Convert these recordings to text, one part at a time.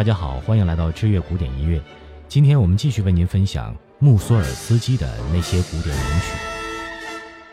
大家好，欢迎来到知乐古典音乐。今天我们继续为您分享穆索尔斯基的那些古典名曲。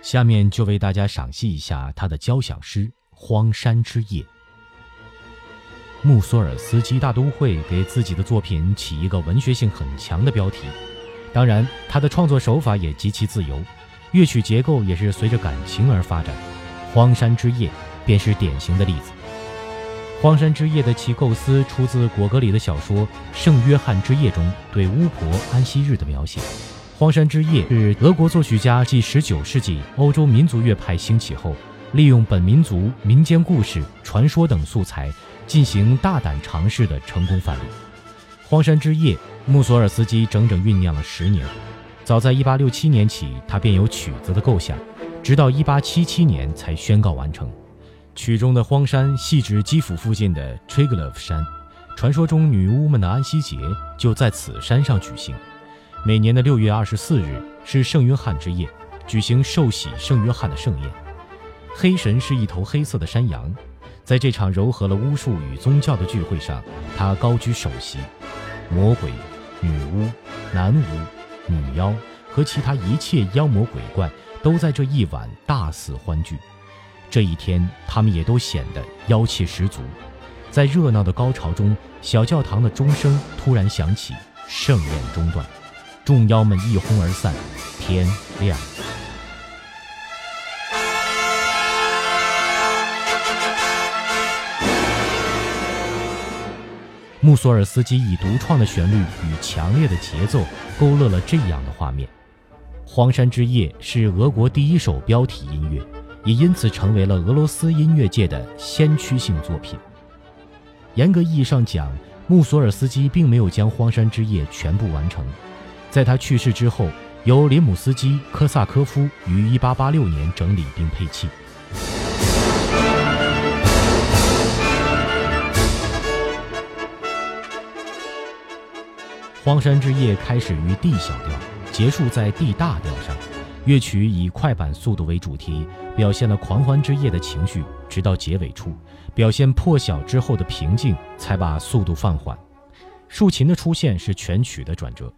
下面就为大家赏析一下他的交响诗《荒山之夜》。穆索尔斯基大都会给自己的作品起一个文学性很强的标题，当然，他的创作手法也极其自由，乐曲结构也是随着感情而发展。《荒山之夜》便是典型的例子。《荒山之夜》的其构思出自果戈里的小说《圣约翰之夜》中对巫婆安息日的描写。《荒山之夜》是俄国作曲家继19世纪欧洲民族乐派兴起后，利用本民族民间故事、传说等素材进行大胆尝试的成功范例。《荒山之夜》，穆索尔斯基整整酝酿了十年。早在1867年起，他便有曲子的构想。直到1877年才宣告完成。曲中的荒山系指基辅附近的 t r i g l o v 山，传说中女巫们的安息节就在此山上举行。每年的6月24日是圣约翰之夜，举行受洗圣约翰的盛宴。黑神是一头黑色的山羊，在这场糅合了巫术与宗教的聚会上，他高居首席。魔鬼、女巫、男巫、女妖和其他一切妖魔鬼怪。都在这一晚大肆欢聚，这一天他们也都显得妖气十足。在热闹的高潮中，小教堂的钟声突然响起，盛宴中断，众妖们一哄而散，天亮。穆索尔斯基以独创的旋律与强烈的节奏，勾勒了这样的画面。《荒山之夜》是俄国第一首标题音乐，也因此成为了俄罗斯音乐界的先驱性作品。严格意义上讲，穆索尔斯基并没有将《荒山之夜》全部完成。在他去世之后，由林姆斯基科萨科夫于1886年整理并配器。《荒山之夜》开始于 D 小调。结束在 D 大调上，乐曲以快板速度为主题，表现了狂欢之夜的情绪，直到结尾处，表现破晓之后的平静，才把速度放缓。竖琴的出现是全曲的转折。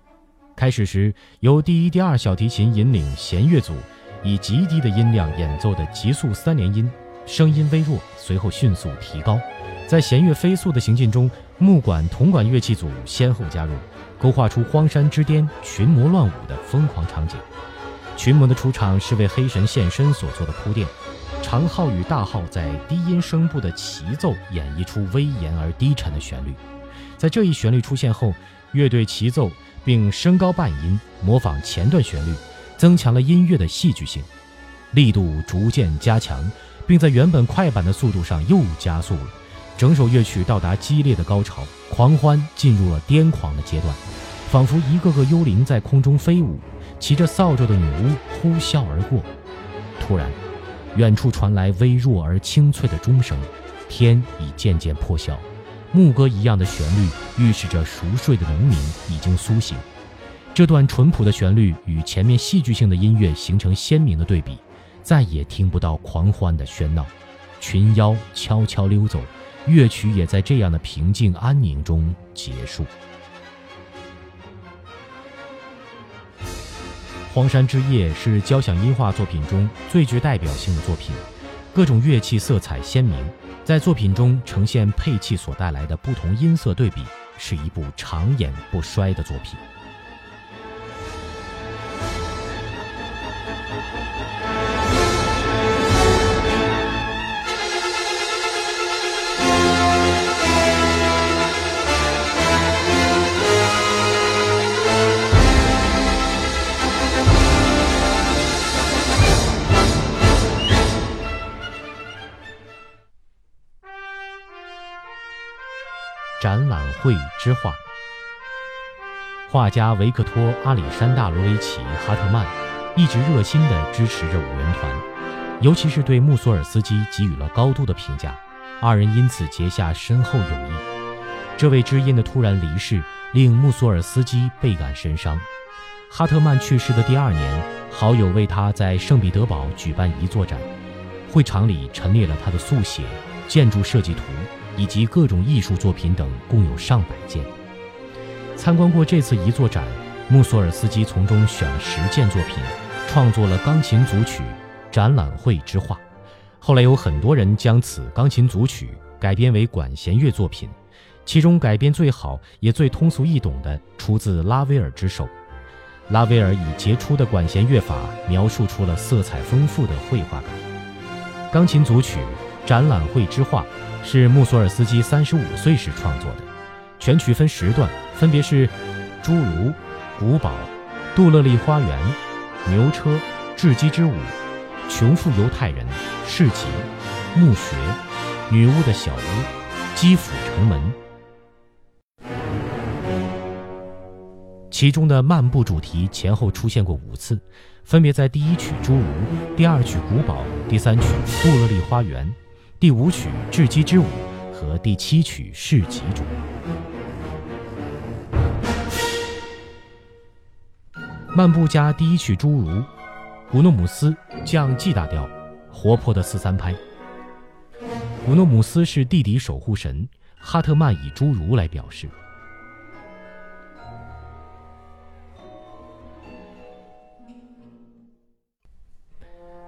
开始时，由第一、第二小提琴引领弦乐组，以极低的音量演奏的急速三连音，声音微弱，随后迅速提高。在弦乐飞速的行进中，木管、铜管乐器组先后加入。勾画出荒山之巅群魔乱舞的疯狂场景。群魔的出场是为黑神现身所做的铺垫。长号与大号在低音声部的齐奏演绎出威严而低沉的旋律。在这一旋律出现后，乐队齐奏并升高半音，模仿前段旋律，增强了音乐的戏剧性，力度逐渐加强，并在原本快板的速度上又加速了。整首乐曲到达激烈的高潮，狂欢进入了癫狂的阶段，仿佛一个个幽灵在空中飞舞，骑着扫帚的女巫呼啸而过。突然，远处传来微弱而清脆的钟声，天已渐渐破晓，牧歌一样的旋律预示着熟睡的农民已经苏醒。这段淳朴的旋律与前面戏剧性的音乐形成鲜明的对比，再也听不到狂欢的喧闹，群妖悄悄溜走。乐曲也在这样的平静安宁中结束。《荒山之夜》是交响音画作品中最具代表性的作品，各种乐器色彩鲜明，在作品中呈现配器所带来的不同音色对比，是一部长演不衰的作品。展览会之画，画家维克托·阿里山大罗维奇·哈特曼一直热心地支持着五人团，尤其是对穆索尔斯基给予了高度的评价，二人因此结下深厚友谊。这位知音的突然离世令穆索尔斯基倍感神伤。哈特曼去世的第二年，好友为他在圣彼得堡举办一座展，会场里陈列了他的速写、建筑设计图。以及各种艺术作品等，共有上百件。参观过这次遗作展，穆索尔斯基从中选了十件作品，创作了钢琴组曲《展览会之画》。后来有很多人将此钢琴组曲改编为管弦乐作品，其中改编最好也最通俗易懂的，出自拉威尔之手。拉威尔以杰出的管弦乐法描述出了色彩丰富的绘画感。钢琴组曲《展览会之画》是穆索尔斯基三十五岁时创作的，全曲分十段，分别是：侏儒、古堡、杜勒利花园、牛车、雉鸡之舞、穷富犹太人、市集、墓穴、女巫的小屋、基辅城门。其中的漫步主题前后出现过五次，分别在第一曲《侏儒》、第二曲《古堡》、第三曲《杜勒利花园》、第五曲《雉鸡之舞》和第七曲《市集》中。漫步家第一曲《侏儒》，古诺姆斯降 G 大调，活泼的四三拍。古诺姆斯是地底守护神，哈特曼以侏儒来表示。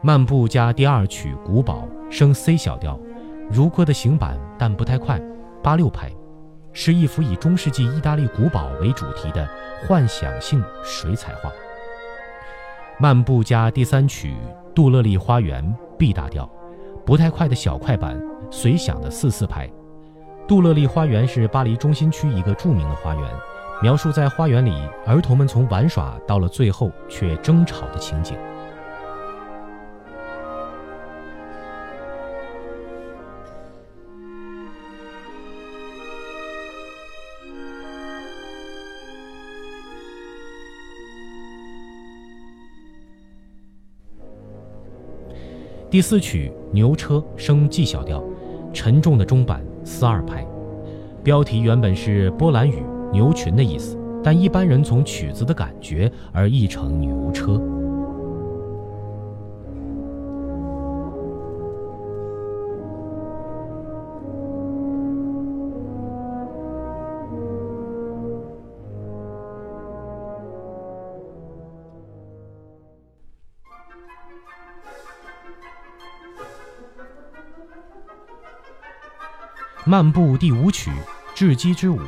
漫步加第二曲古堡升 C 小调，如歌的行板但不太快，八六拍，是一幅以中世纪意大利古堡为主题的幻想性水彩画。漫步加第三曲杜勒利花园 B 大调，不太快的小快板，随响的四四拍。杜勒利花园是巴黎中心区一个著名的花园，描述在花园里儿童们从玩耍到了最后却争吵的情景。第四曲牛车升 G 小调，沉重的中板四二拍，标题原本是波兰语牛群的意思，但一般人从曲子的感觉而译成牛车。漫步第五曲《雉鸡之舞》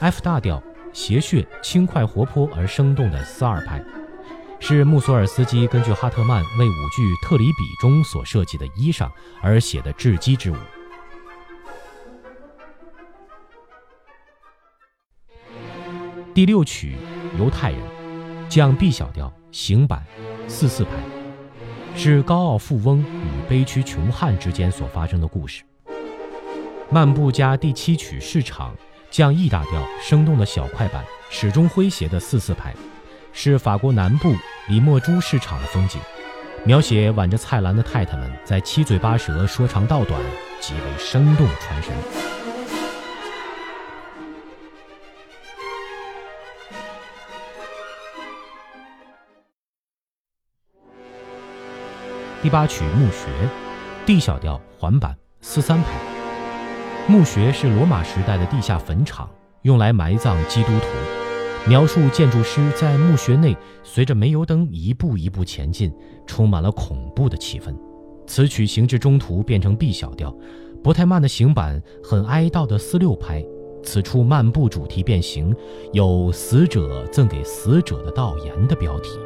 ，F 大调，谐谑、轻快、活泼而生动的四二拍，是穆索尔斯基根据哈特曼为舞剧《特里比》中所设计的衣裳而写的雉鸡之舞。第六曲《犹太人》，降 B 小调，行板，四四拍，是高傲富翁与悲屈穷汉之间所发生的故事。漫步加第七曲市场降 E 大调，生动的小快板，始终诙谐的四四拍，是法国南部里莫朱市场的风景，描写挽着菜篮的太太们在七嘴八舌说长道短，极为生动传神。第八曲墓穴，D 小调缓板四三拍。墓穴是罗马时代的地下坟场，用来埋葬基督徒。描述建筑师在墓穴内随着煤油灯一步一步前进，充满了恐怖的气氛。此曲行至中途变成 B 小调，不太慢的行板，很哀悼的四六拍。此处漫步主题变形，有“死者赠给死者的悼言”的标题。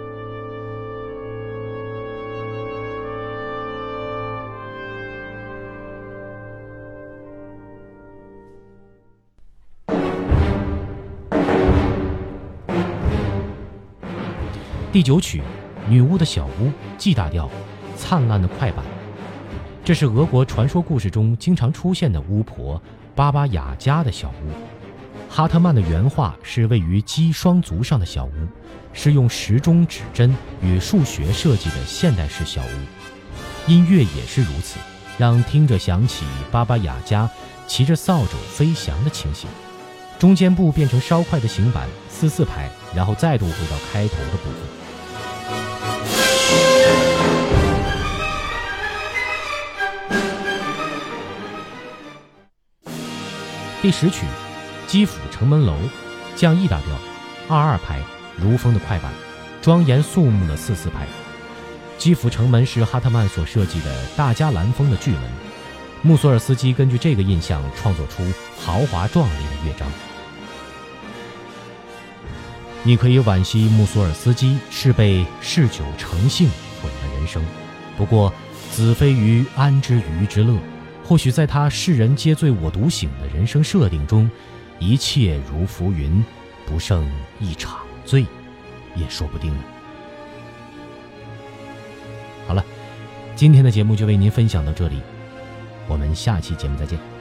第九曲，《女巫的小屋》G 大调，灿烂的快板。这是俄国传说故事中经常出现的巫婆巴巴雅加的小屋。哈特曼的原画是位于鸡双足上的小屋，是用时钟指针与数学设计的现代式小屋。音乐也是如此，让听着想起巴巴雅加骑着扫帚飞翔的情形。中间部变成稍快的行板四四拍，然后再度回到开头的部分。第十曲，基辅城门楼，降 E 大调，二二拍，如风的快板，庄严肃穆的四四拍。基辅城门是哈特曼所设计的大加兰风的巨门，穆索尔斯基根据这个印象创作出豪华壮丽的乐章。你可以惋惜穆索尔斯基是被嗜酒成性毁了人生，不过子非鱼安知鱼之乐？或许在他世人皆醉我独醒的人生设定中，一切如浮云，不胜一场醉，也说不定呢。好了，今天的节目就为您分享到这里，我们下期节目再见。